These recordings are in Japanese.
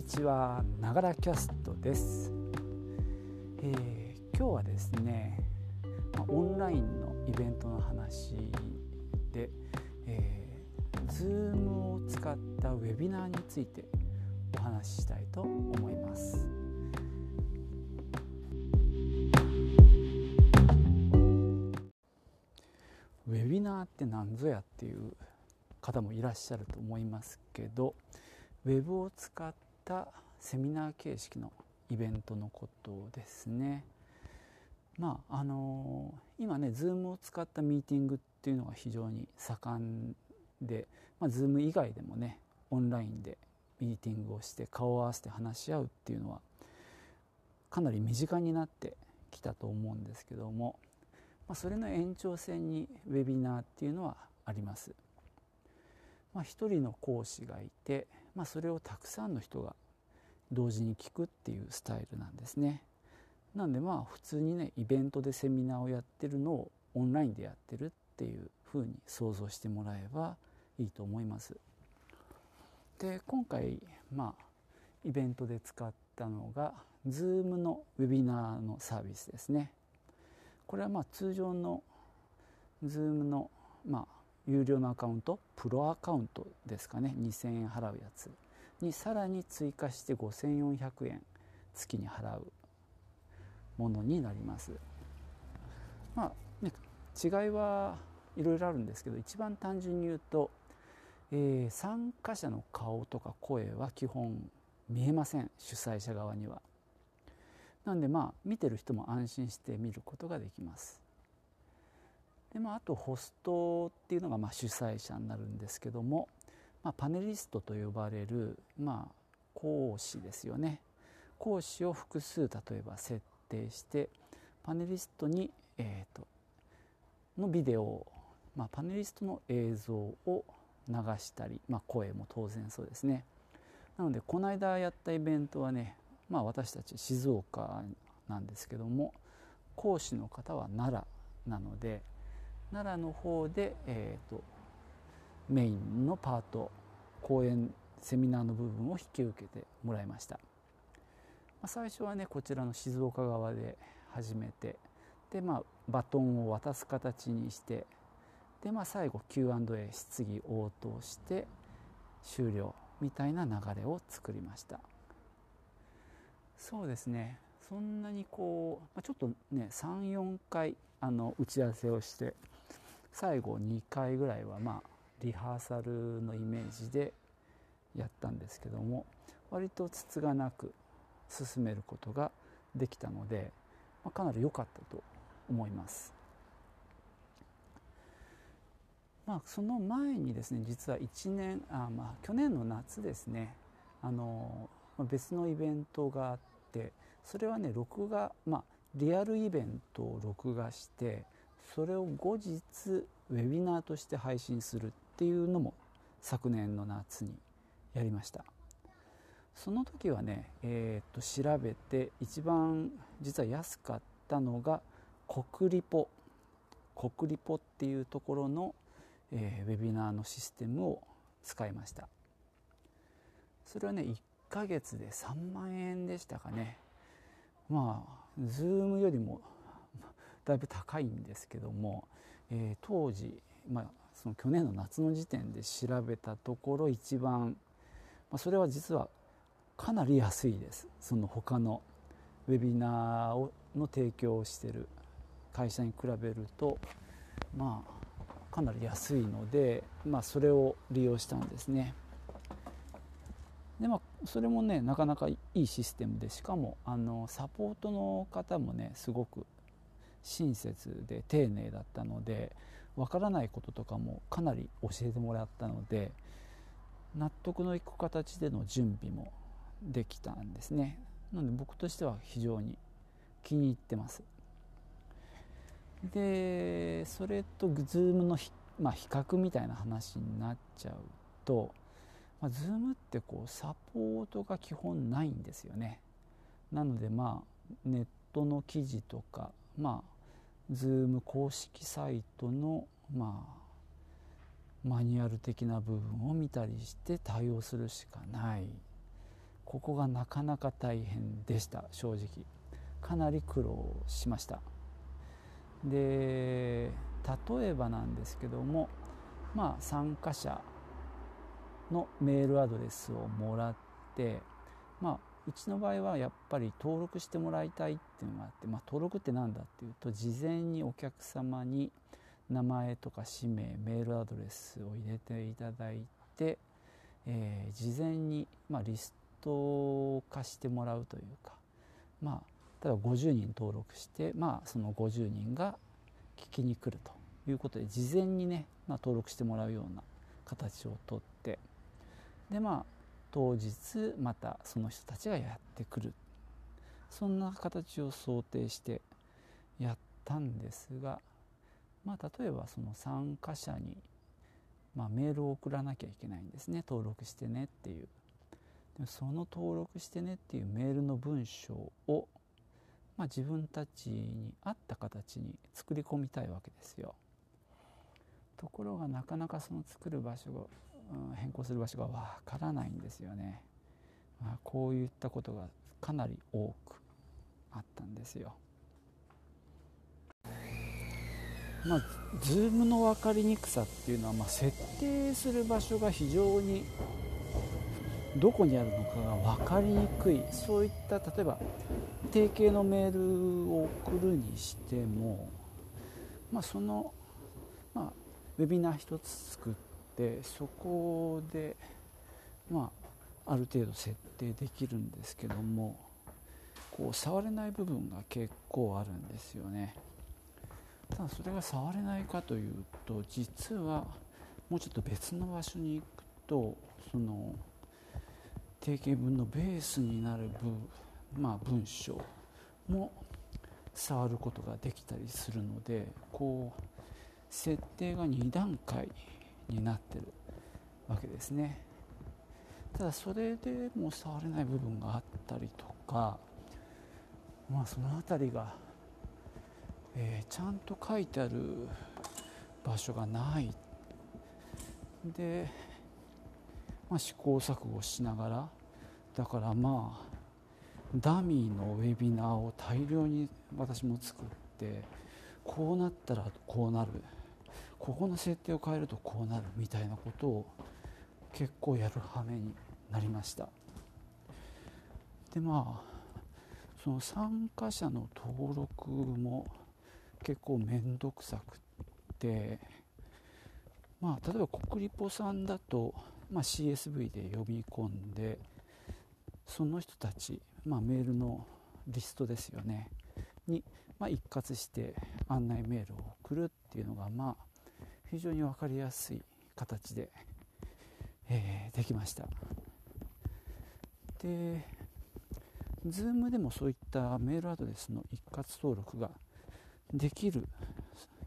にちは。ながらキャストです、えー、今日はですねオンラインのイベントの話で、えー、Zoom を使ったウェビナーについてお話ししたいと思います。ウェビナーって何ぞやっていう方もいらっしゃると思いますけどウェブを使ったセミナー形式のイベントのことですね。まああの今ね Zoom を使ったミーティングっていうのが非常に盛んで、まあ、Zoom 以外でもねオンラインでミーティングをして顔を合わせて話し合うっていうのはかなり身近になってきたと思うんですけども、まあ、それの延長線にウェビナーっていうのはあります。まあ、一人の講師がいて、まあ、それをたくさんの人が同時に聞くっていうスタイルなんですね。なんでまあ普通にねイベントでセミナーをやってるのをオンラインでやってるっていうふうに想像してもらえばいいと思います。で今回まあイベントで使ったのが Zoom のウェビナーのサービスですね。これはまあ通常の Zoom のまあ有料のアカウントプロアカウントですかね2000円払うやつにさらに追加して5400円月に払うものになります。まあね違いはいろいろあるんですけど一番単純に言うと、えー、参加者の顔とか声は基本見えません主催者側には。なんでまあ見てる人も安心して見ることができます。で、まあ、あとホストっていうのがまあ主催者になるんですけども、まあ、パネリストと呼ばれる、まあ、講師ですよね。講師を複数例えば設定してパネリストに、えーと、のビデオ、まあ、パネリストの映像を流したり、まあ、声も当然そうですね。なのでこの間やったイベントはね、まあ、私たち静岡なんですけども講師の方は奈良なので奈良の方で、えーと、メインのパート講演セミナーの部分を引き受けてもらいました、まあ、最初はねこちらの静岡側で始めてで、まあ、バトンを渡す形にしてで、まあ、最後 Q&A 質疑応答して終了みたいな流れを作りました。そうですね。そんなにこう、まあ、ちょっとね34回あの打ち合わせをして最後2回ぐらいはまあリハーサルのイメージでやったんですけども割とつつがなく進めることができたので、ま、かなり良かったと思います。まあ、その前にですね実は1年あ、まあ、去年の夏ですねあの別のイベントがあってそれはね録画、まあ、リアルイベントを録画してそれを後日ウェビナーとして配信するっていうのも昨年の夏にやりました。その時はね、えー、と調べて一番実は安かったのが国リポ。国リポっていうところの、えー、ウェビナーのシステムを使いました。それはね1ヶ月で3万円でしたかね。まあ Zoom よりもだいぶ高いんですけども、えー、当時、まあ、その去年の夏の時点で調べたところ一番、まあ、それは実はかなり安いですその他のウェビナーをの提供をしてる会社に比べるとまあかなり安いので、まあ、それを利用したんですね。でまあそれもねなかなかいいシステムでしかもあのサポートの方もねすごく親切で丁寧だったのでわからないこととかもかなり教えてもらったので納得のいく形での準備もできたんですね。なので僕としては非常に気に入ってます。でそれと Zoom のまあ、比較みたいな話になっちゃうと、まあ、Zoom ってこうサポートが基本ないんですよね。なのでまあネットの記事とかまあ Zoom 公式サイトのまあマニュアル的な部分を見たりして対応するしかない。ここがなかなか大変でした正直。かなり苦労しました。で例えばなんですけどもまあ参加者のメールアドレスをもらってまあうちの場合はやっぱり登録してもらいたいっていうのがあって、まあ、登録って何だっていうと事前にお客様に名前とか氏名メールアドレスを入れていただいて、えー、事前に、まあ、リスト化してもらうというかまあ例えば50人登録して、まあ、その50人が聞きに来るということで事前にね、まあ、登録してもらうような形をとってでまあ当日またその人たちがやってくる。そんな形を想定してやったんですがまあ例えばその参加者に、まあ、メールを送らなきゃいけないんですね。登録してねっていう。でその登録してねっていうメールの文章を、まあ、自分たちに合った形に作り込みたいわけですよ。ところがなかなかその作る場所が変更する場所がわからないんですよね、まあ、こういったことがかなり多くあったんですよ。まあ、ズームの分かりにくさっていうのは、まあ、設定する場所が非常にどこにあるのかが分かりにくい。そういった例えば定型のメールを送るにしても、まあ、その、まあ、ウェビナー1つ作ってそこで、まあ、ある程度設定できるんですけどもこう触れない部分が結構あるんですよね。ただそれが触れないかというと実はもうちょっと別の場所に行くとその定型文のベースになる文,、まあ、文章も触ることができたりするのでこう設定が2段階になってるわけですね。ただそれでも触れない部分があったりとかまあその辺りがえー、ちゃんと書いてある場所がない。で、まあ、試行錯誤しながらだからまあダミーのウェビナーを大量に私も作ってこうなったらこうなる。ここの設定を変えるとこうなるみたいなことを結構やる羽目になりました。でまあその参加者の登録も結構面倒くさくってまあ例えば国立ポさんだと、まあ、CSV で読み込んでその人たち、まあ、メールのリストですよね。に、まあ、一括して案内メールを送るっていうのがまあ非常に分かりやすい形で、えー、できました。で Zoom でもそういったメールアドレスの一括登録ができる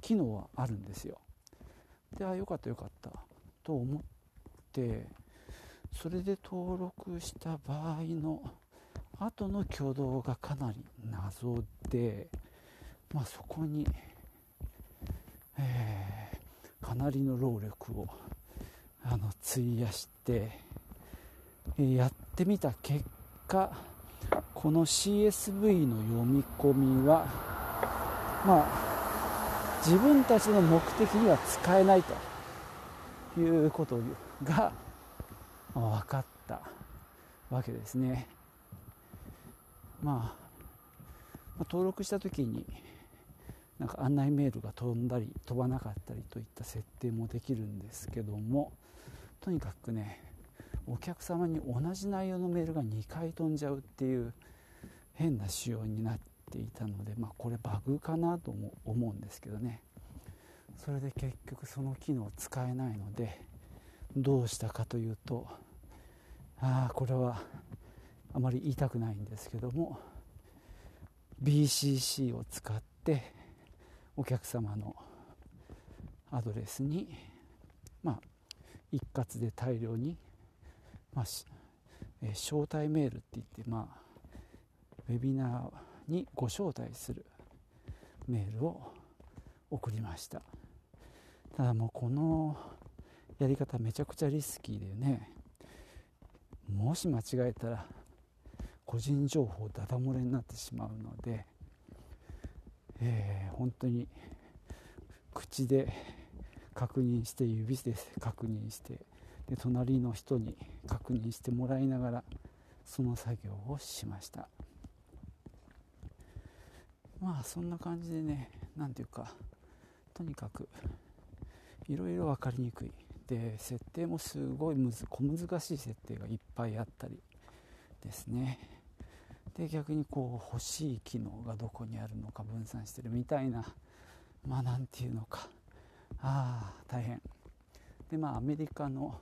機能はあるんですよ。であよかったよかったと思ってそれで登録した場合の後の挙動がかなり謎で、まあ、そこに、えー、かなりの労力をあの費やして、やってみた結果この CSV の読み込みはまあ、自分たちの目的には使えないということが分かったわけですね。まあ、登録した時になんか案内メールが飛んだり飛ばなかったりといった設定もできるんですけどもとにかくねお客様に同じ内容のメールが2回飛んじゃうっていう変な仕様になっていたので、まあ、これバグかなとも思うんですけどね。それで結局その機能使えないのでどうしたかというとああこれはあまり言いたくないんですけども BCC を使ってお客様のアドレスにまあ一括で大量に、まあえ招待メールって言ってまあウェビナーにご招待するメールを送りました。ただもうこのやり方めちゃくちゃリスキーでねもし間違えたら個人情報ダダ漏れになってしまうので、えー、本当に口で確認して指で確認してで隣の人に確認してもらいながらその作業をしました。まあそんな感じでね何ていうかとにかくいろいろ分かりにくい。で設定もすごいむず小難しい設定がいっぱいあったりですね。で逆にこう欲しい機能がどこにあるのか分散してるみたいなまあ何て言うのか。ああ大変。でまあアメリカの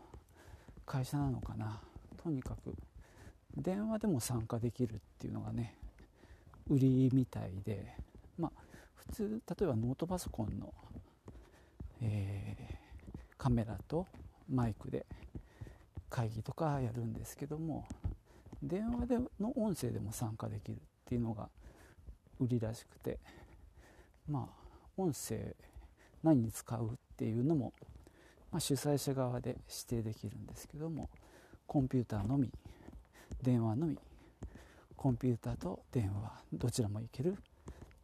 会社なのかな。とにかく電話でも参加できるっていうのがね売りみたいでまあ普通例えばノートパソコンの、えー、カメラとマイクで会議とかやるんですけども電話での音声でも参加できるっていうのが売りらしくてまあ音声何に使うっていうのも、まあ、主催者側で指定できるんですけどもコンピューターのみ電話のみコンピューターと電話どちらもいける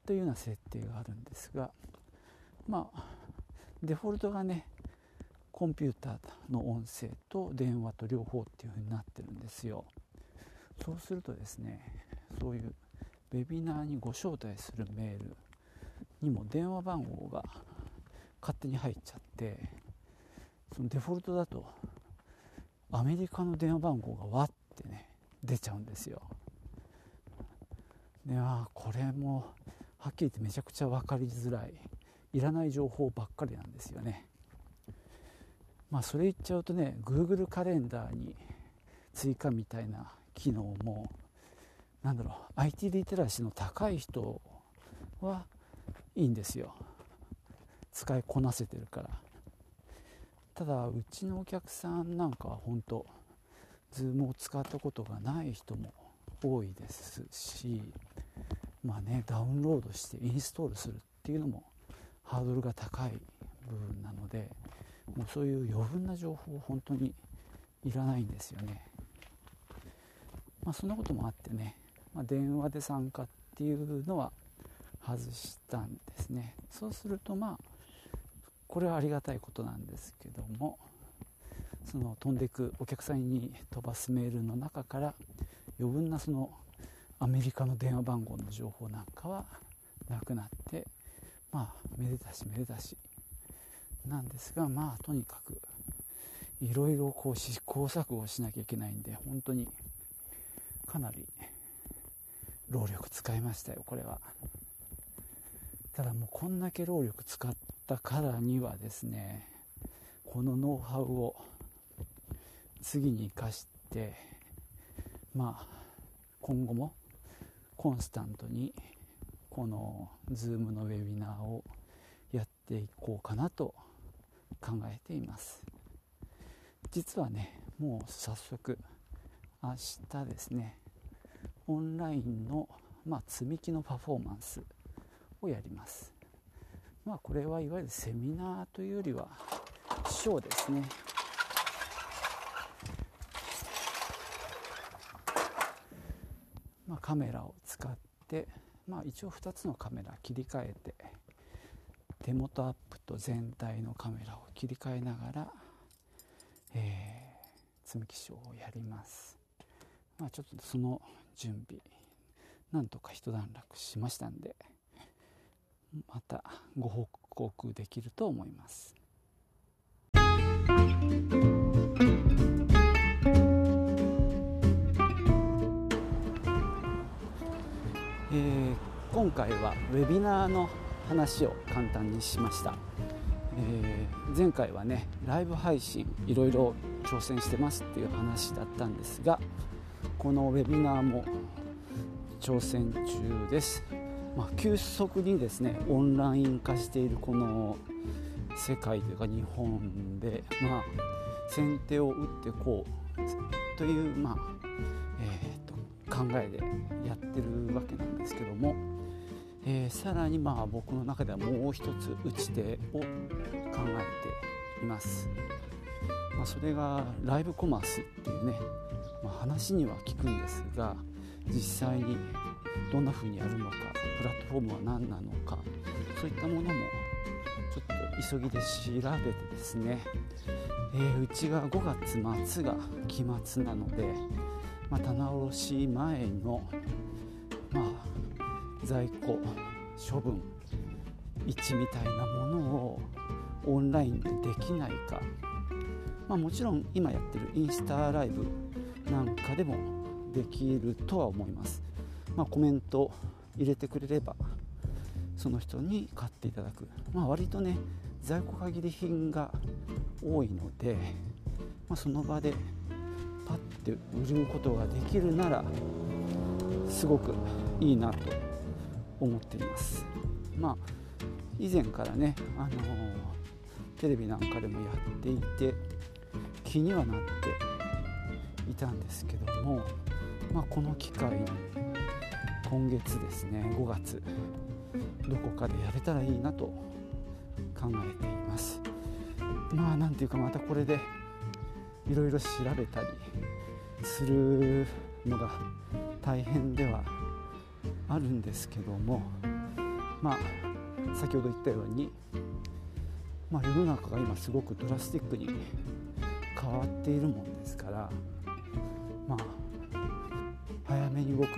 というような設定があるんですがまあデフォルトがねコンピューターの音声と電話と両方っていう風になってるんですよ。そうするとですねそういうウェビナーにご招待するメールにも電話番号が勝手に入っちゃってそのデフォルトだとアメリカの電話番号がわってね出ちゃうんですよ。であこれもはっきり言ってめちゃくちゃ分かりづらい。いらない情報ばっかりなんですよね。まあそれ言っちゃうとね Google カレンダーに追加みたいな機能もなんだろう IT リテラシーの高い人はいいんですよ。使いこなせてるから。ただうちのお客さんなんかは本当 Zoom を使ったことがない人も多いですしまあねダウンロードしてインストールするっていうのもハードルが高い部分なのでもうそういう余分な情報本当にいらないんですよね。まあそんなこともあってね、まあ、電話で参加っていうのは外したんですね。そうするとまあこれはありがたいことなんですけどもその飛んでいくお客さんに飛ばすメールの中から余分なそのアメリカの電話番号の情報なんかはなくなってまあめでたしめでたし。なんですがまあとにかくいろいろこう試行錯誤しなきゃいけないんで本当にかなり労力使いましたよこれは。ただもうこんだけ労力使ったからにはですねこのノウハウを次に生かしてまあ今後もコンスタントにこの Zoom のウェビナーをやっていこうかなと考えています実はねもう早速明日ですねオンラインの、まあ、積み木のパフォーマンスをやります。まあこれはいわゆるセミナーというよりはショーですね。まあ、カメラを使って、まあ、一応2つのカメラ切り替えて手元アップと全体のカメラを切り替えながら、えー、積み木ショーをやります、まあ、ちょっとその準備なんとか一段落しましたんでまたご報告できると思います。えー、今回はウェビナーの話を簡単にしました、えー、前回はねライブ配信いろいろ挑戦してますっていう話だったんですがこのウェビナーも挑戦中ですまあ、急速にですねオンライン化しているこの世界というか日本で、まあ、先手を打ってこうという、まあえーと、考えでやってるわけなんですけども、えー、さらにまあ僕の中ではもう一つ打ち手を考えています。まあ、それがライブコマースっていうね、まあ、話には聞くんですが実際にどんな風にやるのかプラットフォームは何なのかそういったものもちょっと急ぎで調べてですね、えー、うちが5月末が期末なので、まあ、棚卸し前の、まあ、在庫処分位置みたいなものをオンラインでできないか、まあ、もちろん今やってるインスタライブなんかでもできるとは思います、まあ、コメント入れてくれればその人に買っていただく、まあ、割とね在庫限り品が多いので、まあ、その場でパッて売ることができるならすごくいいなと思っています。まあ以前からね、あのー、テレビなんかでもやっていて気にはなっていたんですけども、まあ、この機会に今月ですね5月どこかでやれたらいいなと考えています。まあなんていうかまたこれでいろいろ調べたりするのが大変ではあるんですけどもまあ先ほど言ったように、まあ、世の中が今すごくドラスティックに変わっているもんですから早めに動く、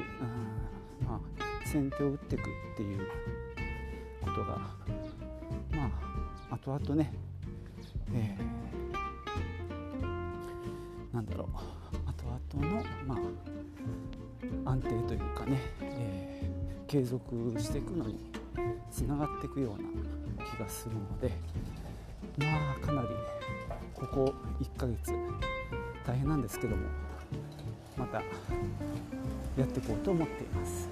まあ、先手を打っていくっていうことがまあ後々ね、えー、なんだろう。後々のまあ安定というかね、えー、継続していくのにつながっていくような気がするのでまあかなりここ1ヶ月大変なんですけどもまたやっていこうと思っています。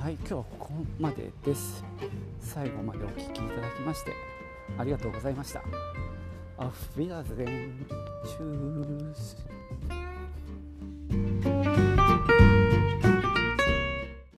はい今日はここまでです。最後までお聴きいただきましてありがとうございました。アフビダゼンチュース